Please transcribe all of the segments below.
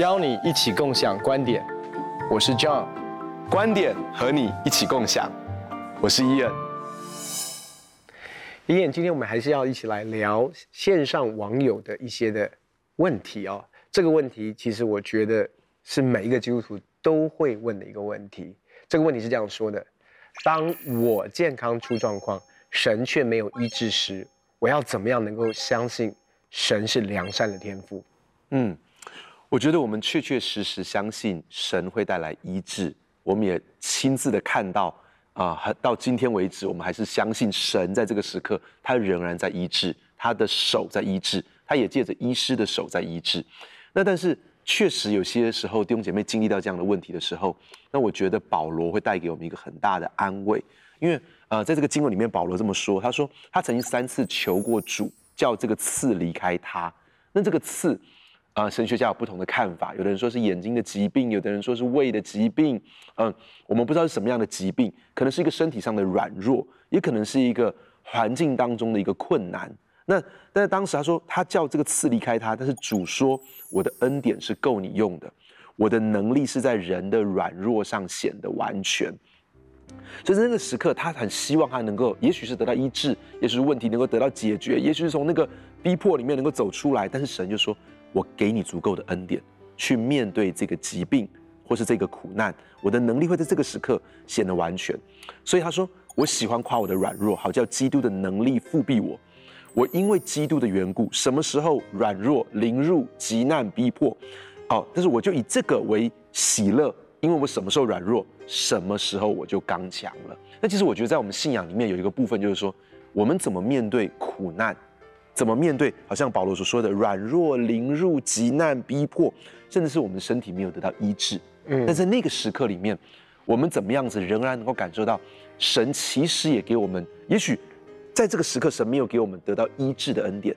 邀你一起共享观点，我是 John，观点和你一起共享，我是 Ian。Ian，今天我们还是要一起来聊线上网友的一些的问题哦。这个问题其实我觉得是每一个基督徒都会问的一个问题。这个问题是这样说的：当我健康出状况，神却没有医治时，我要怎么样能够相信神是良善的天赋？嗯，我觉得我们确确实实相信神会带来医治，我们也亲自的看到啊、呃，到今天为止，我们还是相信神在这个时刻，他仍然在医治，他的手在医治，他也借着医师的手在医治。那但是确实有些时候弟兄姐妹经历到这样的问题的时候，那我觉得保罗会带给我们一个很大的安慰，因为。呃，在这个经文里面，保罗这么说，他说他曾经三次求过主，叫这个刺离开他。那这个刺，啊、神学家有不同的看法，有的人说是眼睛的疾病，有的人说是胃的疾病，嗯、我们不知道是什么样的疾病，可能是一个身体上的软弱，也可能是一个环境当中的一个困难。那但是当时他说他叫这个刺离开他，但是主说我的恩典是够你用的，我的能力是在人的软弱上显得完全。所以在那个时刻，他很希望他能够，也许是得到医治，也许是问题能够得到解决，也许是从那个逼迫里面能够走出来。但是神就说：“我给你足够的恩典，去面对这个疾病或是这个苦难，我的能力会在这个时刻显得完全。”所以他说：“我喜欢夸我的软弱，好叫基督的能力复辟我。我因为基督的缘故，什么时候软弱、临入急难逼迫，哦，但是我就以这个为喜乐。”因为我什么时候软弱，什么时候我就刚强了。那其实我觉得，在我们信仰里面有一个部分，就是说，我们怎么面对苦难，怎么面对，好像保罗所说的软弱、凌入、急难、逼迫，甚至是我们的身体没有得到医治。嗯，但在那个时刻里面，我们怎么样子仍然能够感受到，神其实也给我们，也许在这个时刻，神没有给我们得到医治的恩典，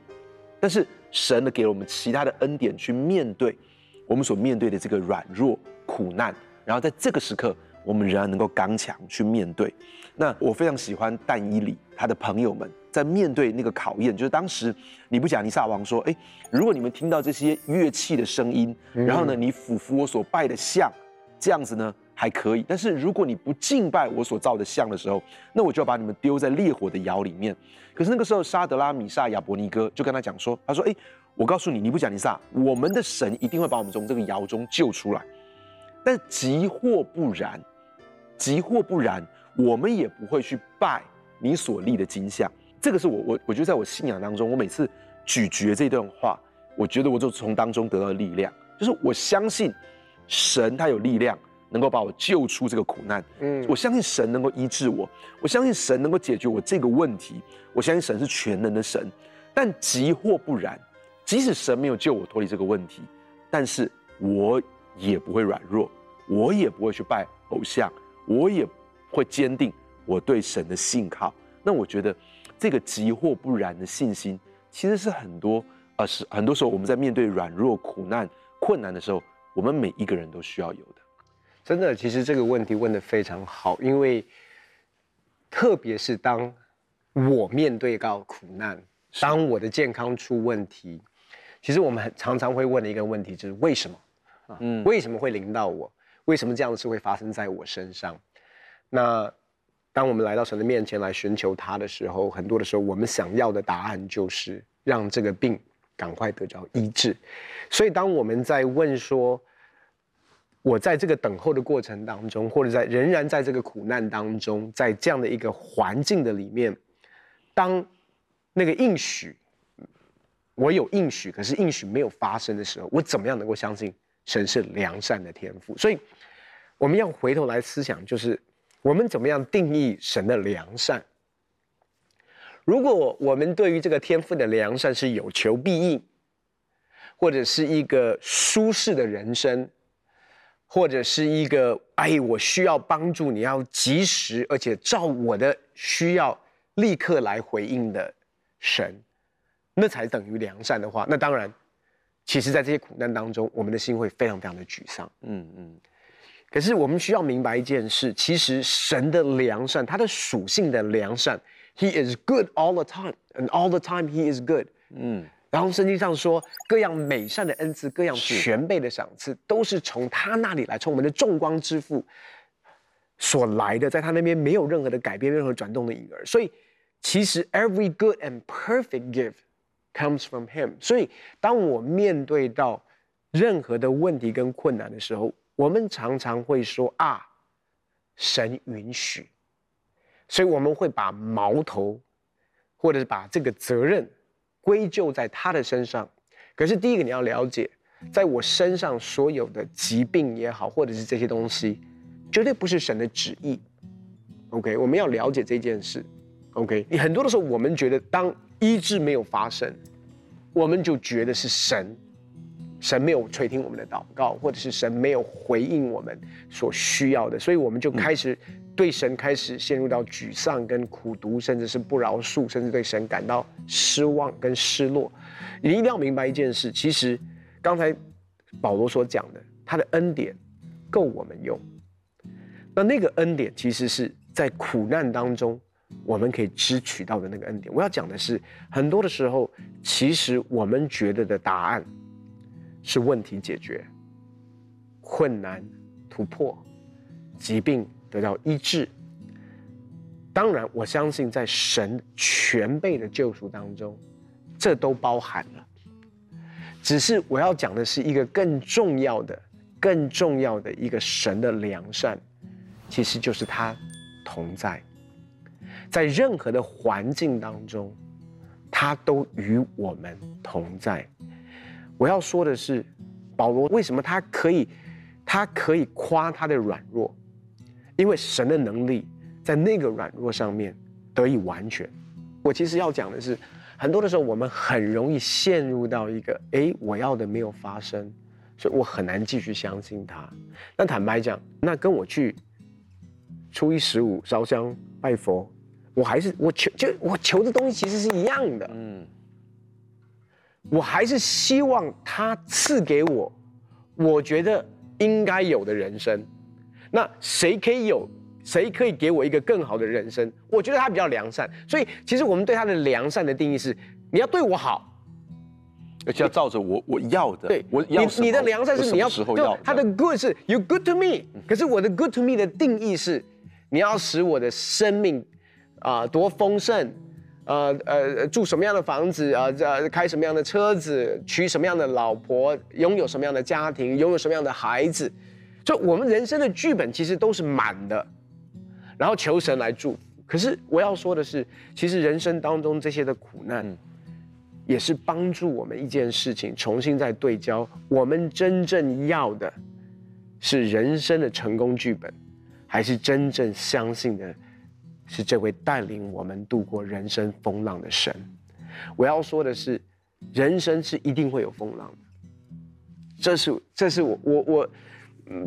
但是神呢，给了我们其他的恩典去面对我们所面对的这个软弱、苦难。然后在这个时刻，我们仍然能够刚强去面对。那我非常喜欢但伊里他的朋友们在面对那个考验，就是当时尼布甲尼撒王说：“哎，如果你们听到这些乐器的声音，然后呢，你俯伏我所拜的像，这样子呢还可以。但是如果你不敬拜我所造的像的时候，那我就要把你们丢在烈火的窑里面。可是那个时候，沙德拉、米煞、亚伯尼哥就跟他讲说：他说：哎，我告诉你，尼布甲尼撒，我们的神一定会把我们从这个窑中救出来。”但即或不然，即或不然，我们也不会去拜你所立的金像。这个是我我我觉得在我信仰当中，我每次咀嚼这段话，我觉得我就从当中得到力量，就是我相信神他有力量能够把我救出这个苦难。嗯，我相信神能够医治我，我相信神能够解决我这个问题，我相信神是全能的神。但即或不然，即使神没有救我脱离这个问题，但是我。也不会软弱，我也不会去拜偶像，我也会坚定我对神的信靠。那我觉得这个急或不然的信心，其实是很多呃是很多时候我们在面对软弱、苦难、困难的时候，我们每一个人都需要有的。真的，其实这个问题问得非常好，因为特别是当我面对到苦难，当我的健康出问题，其实我们很常常会问的一个问题就是为什么？嗯，为什么会临到我？为什么这样的事会发生在我身上？那当我们来到神的面前来寻求他的时候，很多的时候我们想要的答案就是让这个病赶快得着医治。所以当我们在问说，我在这个等候的过程当中，或者在仍然在这个苦难当中，在这样的一个环境的里面，当那个应许，我有应许，可是应许没有发生的时候，我怎么样能够相信？神是良善的天赋，所以我们要回头来思想，就是我们怎么样定义神的良善？如果我们对于这个天赋的良善是有求必应，或者是一个舒适的人生，或者是一个哎，我需要帮助，你要及时而且照我的需要立刻来回应的神，那才等于良善的话，那当然。其实，在这些苦难当中，我们的心会非常非常的沮丧。嗯嗯。可是，我们需要明白一件事：其实，神的良善，他的属性的良善，He is good all the time, and all the time He is good。嗯。然后圣经上说，各样美善的恩赐，各样全备的赏赐，都是从他那里来，从我们的众光之父所来的，在他那边没有任何的改变，任何转动的影儿。所以，其实 every good and perfect gift comes from him。所以，当我面对到任何的问题跟困难的时候，我们常常会说啊，神允许。所以，我们会把矛头，或者是把这个责任。归咎在他的身上，可是第一个你要了解，在我身上所有的疾病也好，或者是这些东西，绝对不是神的旨意。OK，我们要了解这件事。OK，你很多的时候，我们觉得当医治没有发生，我们就觉得是神，神没有垂听我们的祷告，或者是神没有回应我们所需要的，所以我们就开始。对神开始陷入到沮丧跟苦毒，甚至是不饶恕，甚至对神感到失望跟失落。你一定要明白一件事，其实刚才保罗所讲的，他的恩典够我们用。那那个恩典其实是在苦难当中我们可以支取到的那个恩典。我要讲的是，很多的时候，其实我们觉得的答案是问题解决、困难突破、疾病。得到医治，当然，我相信在神全备的救赎当中，这都包含了。只是我要讲的是一个更重要的、更重要的一个神的良善，其实就是他同在，在任何的环境当中，他都与我们同在。我要说的是，保罗为什么他可以，他可以夸他的软弱？因为神的能力在那个软弱上面得以完全。我其实要讲的是，很多的时候我们很容易陷入到一个，哎，我要的没有发生，所以我很难继续相信他。那坦白讲，那跟我去初一十五烧香拜佛，我还是我求就我求的东西其实是一样的。嗯，我还是希望他赐给我，我觉得应该有的人生。那谁可以有？谁可以给我一个更好的人生？我觉得他比较良善，所以其实我们对他的良善的定义是：你要对我好，而且要照着我我要的。对，我要你你的良善是你要时候要。他的 good 是 you good to me，可是我的 good to me 的定义是，你要使我的生命啊、呃、多丰盛，呃呃住什么样的房子啊、呃，开什么样的车子，娶什么样的老婆，拥有什么样的家庭，拥有什么样的孩子。就我们人生的剧本其实都是满的，然后求神来祝福。可是我要说的是，其实人生当中这些的苦难，也是帮助我们一件事情重新再对焦。我们真正要的，是人生的成功剧本，还是真正相信的，是这位带领我们度过人生风浪的神？我要说的是，人生是一定会有风浪的。这是，这是我我我。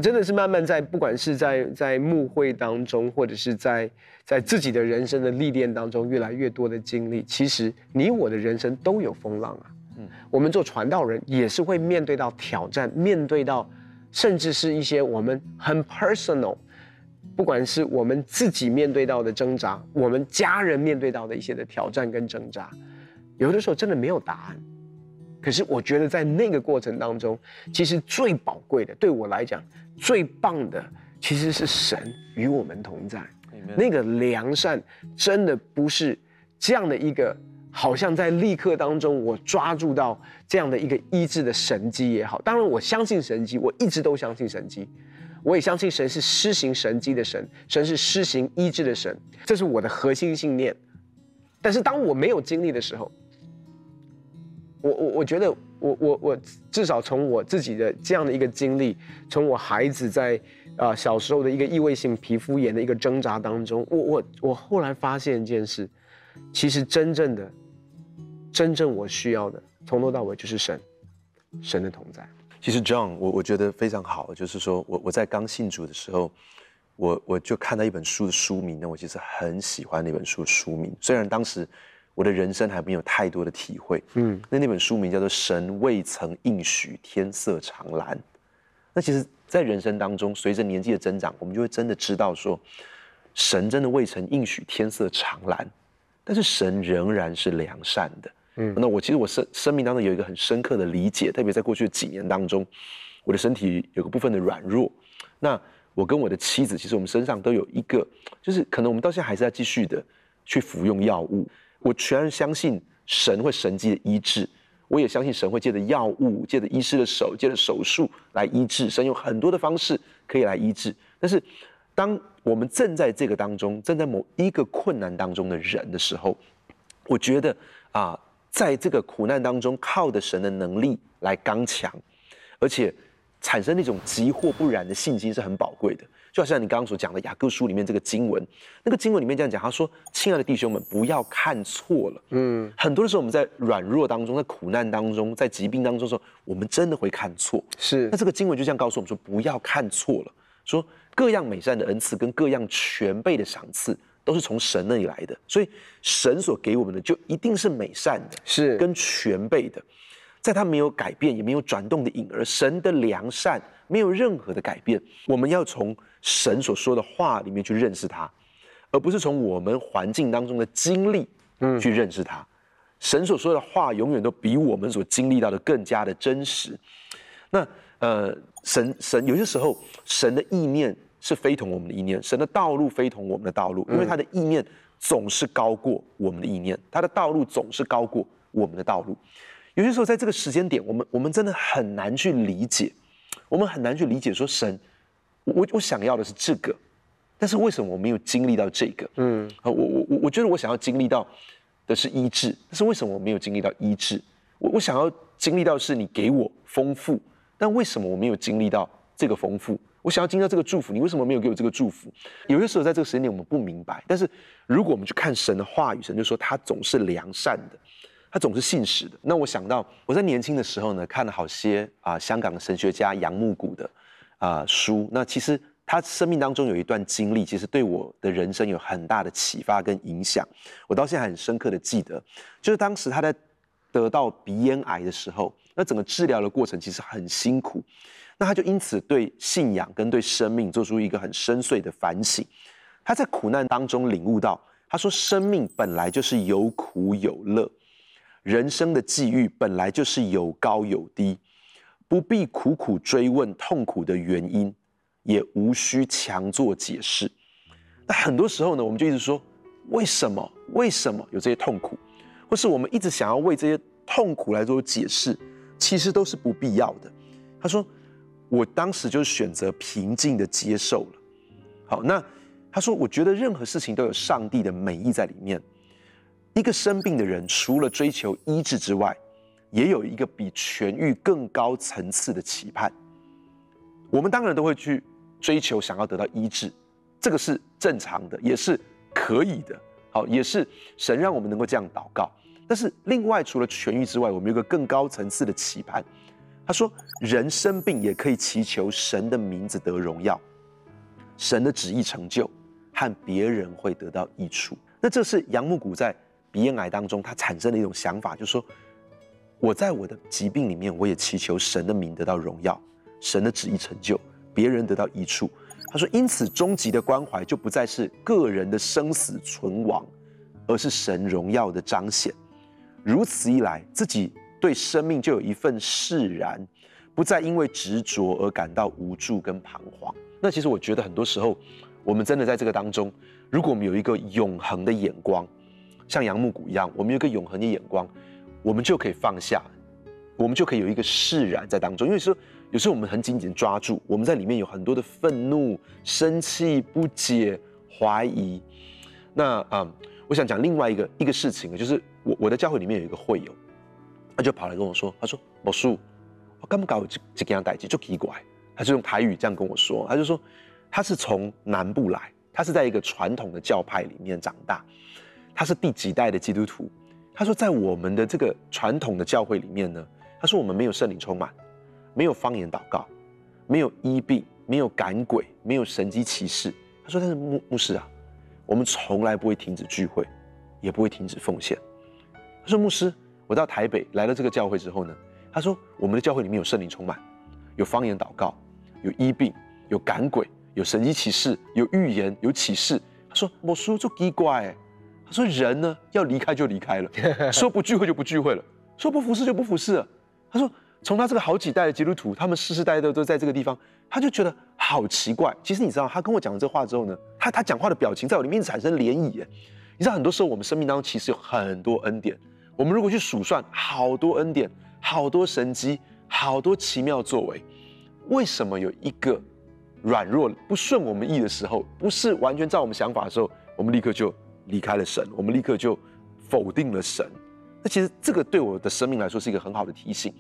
真的是慢慢在，不管是在在牧会当中，或者是在在自己的人生的历练当中，越来越多的经历。其实你我的人生都有风浪啊。嗯，我们做传道人也是会面对到挑战，面对到甚至是一些我们很 personal，不管是我们自己面对到的挣扎，我们家人面对到的一些的挑战跟挣扎，有的时候真的没有答案。可是我觉得在那个过程当中，其实最宝贵的，对我来讲最棒的，其实是神与我们同在。那个良善真的不是这样的一个，好像在立刻当中我抓住到这样的一个医治的神迹也好。当然我相信神迹，我一直都相信神迹，我也相信神是施行神迹的神，神是施行医治的神，这是我的核心信念。但是当我没有经历的时候，我我我觉得我我我至少从我自己的这样的一个经历，从我孩子在啊、小时候的一个异位性皮肤炎的一个挣扎当中，我我我后来发现一件事，其实真正的真正我需要的从头到尾就是神，神的同在。其实 John，我我觉得非常好，就是说我我在刚信主的时候，我我就看到一本书的书名呢，我其实很喜欢那本书的书名，虽然当时。我的人生还没有太多的体会，嗯，那那本书名叫做《神未曾应许天色长蓝》。那其实，在人生当中，随着年纪的增长，我们就会真的知道说，神真的未曾应许天色长蓝，但是神仍然是良善的。嗯，那我其实我生生命当中有一个很深刻的理解，特别在过去的几年当中，我的身体有个部分的软弱。那我跟我的妻子，其实我们身上都有一个，就是可能我们到现在还是要继续的去服用药物。我全然相信神会神迹的医治，我也相信神会借着药物、借着医师的手、借着手术来医治。神有很多的方式可以来医治，但是当我们正在这个当中，正在某一个困难当中的人的时候，我觉得啊。在这个苦难当中，靠的神的能力来刚强，而且产生那种急或不然的信心是很宝贵的。就好像你刚刚所讲的雅各书里面这个经文，那个经文里面这样讲，他说：“亲爱的弟兄们，不要看错了。”嗯，很多的时候我们在软弱当中，在苦难当中，在疾病当中的时候，我们真的会看错。是，那这个经文就这样告诉我们说：“不要看错了。”说各样美善的恩赐跟各样全备的赏赐。都是从神那里来的，所以神所给我们的就一定是美善的，是跟全备的，在他没有改变也没有转动的影儿，神的良善没有任何的改变。我们要从神所说的话里面去认识他，而不是从我们环境当中的经历去认识他。嗯、神所说的话永远都比我们所经历到的更加的真实。那呃，神神有些时候神的意念。是非同我们的意念，神的道路非同我们的道路，因为他的意念总是高过我们的意念，他的道路总是高过我们的道路。有些时候，在这个时间点，我们我们真的很难去理解，我们很难去理解说神，我我想要的是这个，但是为什么我没有经历到这个？嗯，我我我我觉得我想要经历到的是医治，但是为什么我没有经历到医治？我我想要经历到是你给我丰富，但为什么我没有经历到这个丰富？我想要经历到这个祝福，你为什么没有给我这个祝福？有些时候在这个时间点我们不明白，但是如果我们去看神的话语，神就说他总是良善的，他总是信实的。那我想到我在年轻的时候呢，看了好些啊、香港的神学家杨牧谷的啊、书。那其实他生命当中有一段经历，其实对我的人生有很大的启发跟影响。我到现在很深刻的记得，就是当时他在得到鼻咽癌的时候，那整个治疗的过程其实很辛苦。那他就因此对信仰跟对生命做出一个很深邃的反省。他在苦难当中领悟到，他说：“生命本来就是有苦有乐，人生的际遇本来就是有高有低，不必苦苦追问痛苦的原因，也无需强作解释。那很多时候呢，我们就一直说：为什么？为什么有这些痛苦？或是我们一直想要为这些痛苦来做解释，其实都是不必要的。”他说。我当时就选择平静的接受了。好，那他说，我觉得任何事情都有上帝的美意在里面。一个生病的人，除了追求医治之外，也有一个比痊愈更高层次的期盼。我们当然都会去追求，想要得到医治，这个是正常的，也是可以的。好，也是神让我们能够这样祷告。但是另外，除了痊愈之外，我们有个更高层次的期盼。他说：“人生病也可以祈求神的名字得荣耀，神的旨意成就，和别人会得到益处。那这是杨木谷在鼻咽癌当中他产生的一种想法，就是说，我在我的疾病里面，我也祈求神的名得到荣耀，神的旨意成就，别人得到益处。他说，因此终极的关怀就不再是个人的生死存亡，而是神荣耀的彰显。如此一来，自己。”对生命就有一份释然，不再因为执着而感到无助跟彷徨。那其实我觉得很多时候，我们真的在这个当中，如果我们有一个永恒的眼光，像杨牧谷一样，我们有一个永恒的眼光，我们就可以放下，我们就可以有一个释然在当中。因为说有时候我们很紧紧抓住，我们在里面有很多的愤怒、生气、不解、怀疑。那啊、嗯，我想讲另外一个一个事情，就是我我的教会里面有一个会友。他就跑来跟我说：“他说，某叔，我刚搞这这样代志就奇怪。”他就用台语这样跟我说：“他就说，他是从南部来，他是在一个传统的教派里面长大，他是第几代的基督徒。他说，在我们的这个传统的教会里面呢，他说我们没有圣灵充满，没有方言祷告，没有医病，没有赶鬼，没有神迹奇事。他说，但是牧牧师啊，我们从来不会停止聚会，也不会停止奉献。他说，牧师。”我到台北来了这个教会之后呢，他说我们的教会里面有圣灵充满，有方言祷告，有医病，有赶鬼，有神迹奇事，有预言，有启示。他说我叔就奇怪，他说人呢要离开就离开了，说不聚会就不聚会了，说不服侍就不服侍了。他说从他这个好几代的基督徒，他们世世代代都在这个地方，他就觉得好奇怪。其实你知道，他跟我讲了这话之后呢，他他讲话的表情在我里面产生涟漪。你知道，很多时候我们生命当中其实有很多恩典，我们如果去数算，好多恩典，好多神迹，好多奇妙作为，为什么有一个软弱不顺我们意的时候，不是完全照我们想法的时候，我们立刻就离开了神，我们立刻就否定了神？那其实这个对我的生命来说是一个很好的提醒，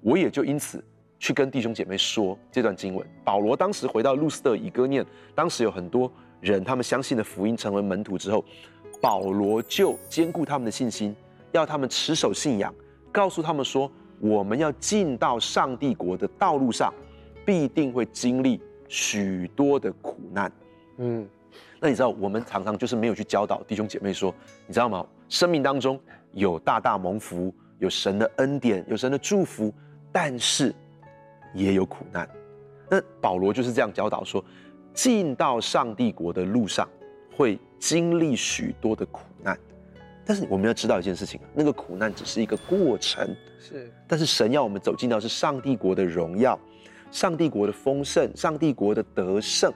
我也就因此去跟弟兄姐妹说这段经文。保罗当时回到路斯特、以哥念，当时有很多人他们相信了福音，成为门徒之后，保罗就坚固他们的信心，要他们持守信仰，告诉他们说，我们要进到上帝国的道路上，必定会经历许多的苦难。嗯，那你知道我们常常就是没有去教导弟兄姐妹说，你知道吗？生命当中有大大蒙福，有神的恩典，有神的祝福，但是也有苦难。那保罗就是这样教导说，进到上帝国的路上会经历许多的苦难，但是我们要知道一件事情，那个苦难只是一个过程，是，但是神要我们走进到是上帝国的荣耀。上帝国的丰盛，上帝国的得胜，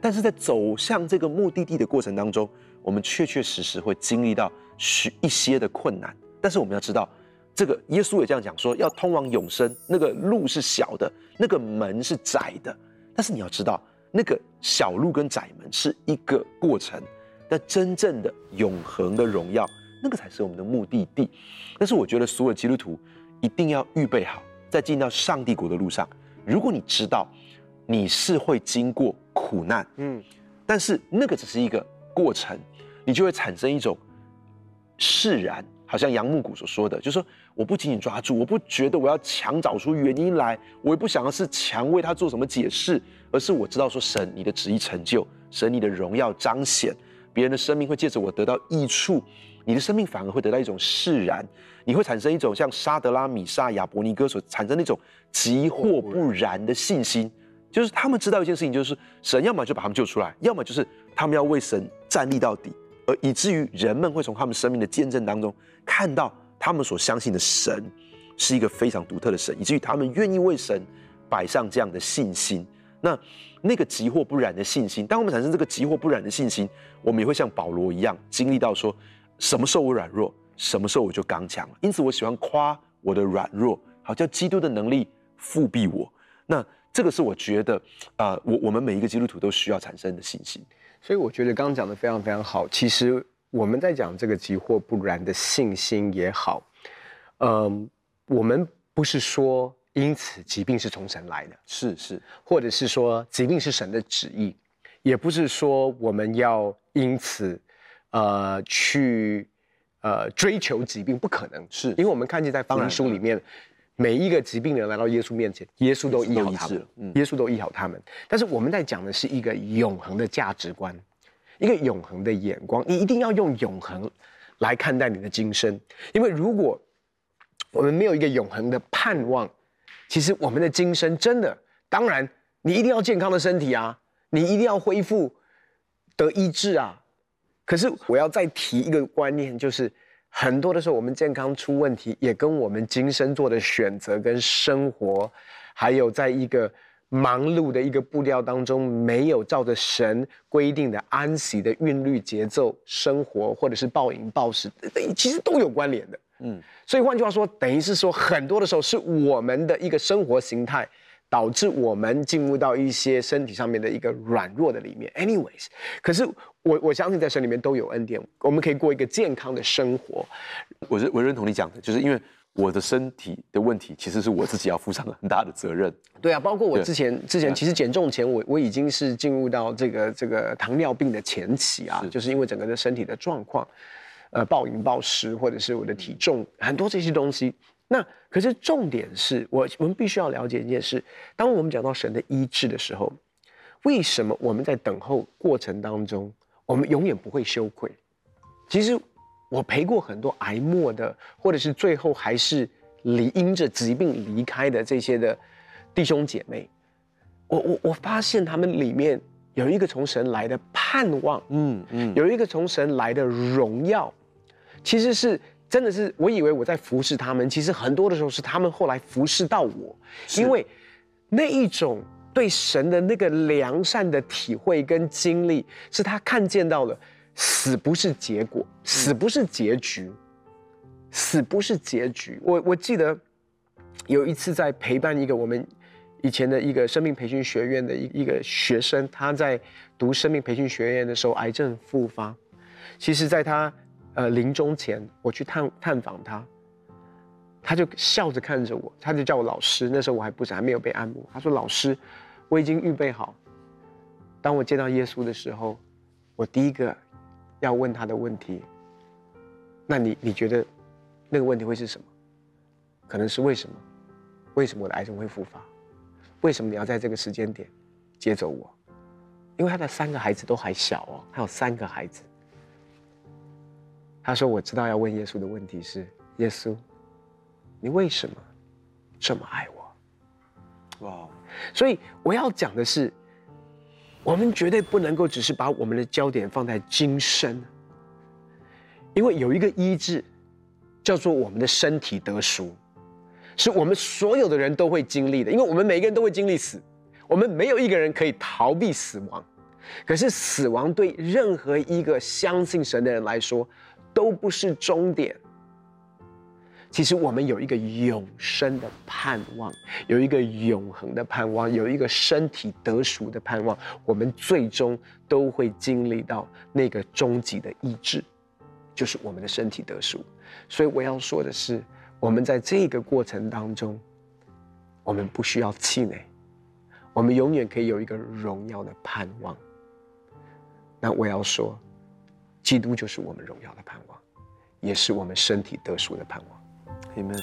但是在走向这个目的地的过程当中，我们确确实实会经历到许一些的困难。但是我们要知道，这个耶稣也这样讲说，要通往永生，那个路是小的，那个门是窄的。但是你要知道，那个小路跟窄门是一个过程，但真正的永恒的荣耀，那个才是我们的目的地。但是我觉得所有基督徒一定要预备好，在进到上帝国的路上。如果你知道你是会经过苦难，嗯，但是那个只是一个过程，你就会产生一种释然，好像杨牧谷所说的，就是说我不紧紧抓住，我不觉得我要强找出原因来，我也不想要是强为他做什么解释，而是我知道说神你的旨意成就，神你的荣耀彰显，别人的生命会借着我得到益处，你的生命反而会得到一种释然。你会产生一种像沙德拉米沙亚伯尼哥所产生那种急或不然的信心，就是他们知道一件事情，就是神要么就把他们救出来，要么就是他们要为神站立到底，而以至于人们会从他们生命的见证当中看到他们所相信的神是一个非常独特的神，以至于他们愿意为神摆上这样的信心。那那个急或不然的信心，当我们产生这个急或不然的信心，我们也会像保罗一样经历到说，什么时候我软弱。什么时候我就刚强了？因此我喜欢夸我的软弱，好叫基督的能力复庇我。那这个是我觉得，啊、呃，我我们每一个基督徒都需要产生的信心。所以我觉得刚刚讲的非常非常好。其实我们在讲这个急或不然的信心也好，嗯、呃，我们不是说因此疾病是从神来的，是是，或者是说疾病是神的旨意，也不是说我们要因此，呃，去。呃，追求疾病不可能，是因为我们看见在福音书里面，每一个疾病的人来到耶稣面前，耶稣都医好他们，嗯、耶稣都医好他们。但是我们在讲的是一个永恒的价值观，一个永恒的眼光，你一定要用永恒来看待你的今生，因为如果我们没有一个永恒的盼望，其实我们的今生真的，当然你一定要健康的身体啊，你一定要恢复得医治啊。可是我要再提一个观念，就是很多的时候我们健康出问题，也跟我们今生做的选择跟生活，还有在一个忙碌的一个步调当中，没有照着神规定的安息的韵律节奏生活，或者是暴饮暴食，其实都有关联的。嗯，所以换句话说，等于是说，很多的时候是我们的一个生活形态。导致我们进入到一些身体上面的一个软弱的里面。Anyways，可是我我相信在神里面都有恩典，我们可以过一个健康的生活。我是我认同你讲的，就是因为我的身体的问题，其实是我自己要负上很大的责任。对啊，包括我之前之前其实减重前，我我已经是进入到这个这个糖尿病的前期啊，是就是因为整个的身体的状况，呃，暴饮暴食，或者是我的体重很多这些东西。那可是重点是我我们必须要了解一件事：当我们讲到神的医治的时候，为什么我们在等候过程当中，我们永远不会羞愧？其实我陪过很多癌末的，或者是最后还是离因着疾病离开的这些的弟兄姐妹，我我我发现他们里面有一个从神来的盼望，嗯嗯，有一个从神来的荣耀，其实是真的是，我以为我在服侍他们，其实很多的时候是他们后来服侍到我，因为那一种对神的那个良善的体会跟经历，是他看见到了，死不是结果，死不是结局，死不是结局。我我记得有一次在陪伴一个我们。以前的一个生命培训学院的一一个学生，他在读生命培训学院的时候，癌症复发。其实，在他呃临终前，我去探探访他，他就笑着看着我，他就叫我老师。那时候我还不是还没有被按摩。他说：“老师，我已经预备好，当我见到耶稣的时候，我第一个要问他的问题。那你你觉得那个问题会是什么？可能是为什么？为什么我的癌症会复发？”为什么你要在这个时间点接走我？因为他的三个孩子都还小哦，他有三个孩子。他说：“我知道要问耶稣的问题是：耶稣，你为什么这么爱我？”哇！所以我要讲的是，我们绝对不能够只是把我们的焦点放在今生，因为有一个医治，叫做我们的身体得赎。是我们所有的人都会经历的，因为我们每个人都会经历死，我们没有一个人可以逃避死亡。可是死亡对任何一个相信神的人来说都不是终点。其实我们有一个永生的盼望，有一个永恒的盼望，有一个身体得赎的盼望。我们最终都会经历到那个终极的医治，就是我们的身体得赎。所以我要说的是。我们在这个过程当中，我们不需要气馁，我们永远可以有一个荣耀的盼望。那我要说，基督就是我们荣耀的盼望，也是我们身体得赎的盼望。Amen。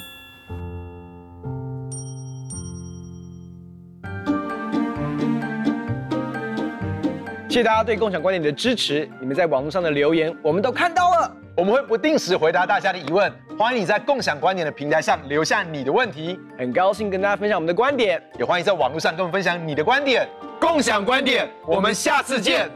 谢谢大家对共享观点的支持，你们在网络上的留言我们都看到了。我们会不定时回答大家的疑问，欢迎你在共享观点的平台上留下你的问题。很高兴跟大家分享我们的观点，也欢迎在网络上跟我们分享你的观点。共享观点，我们下次见。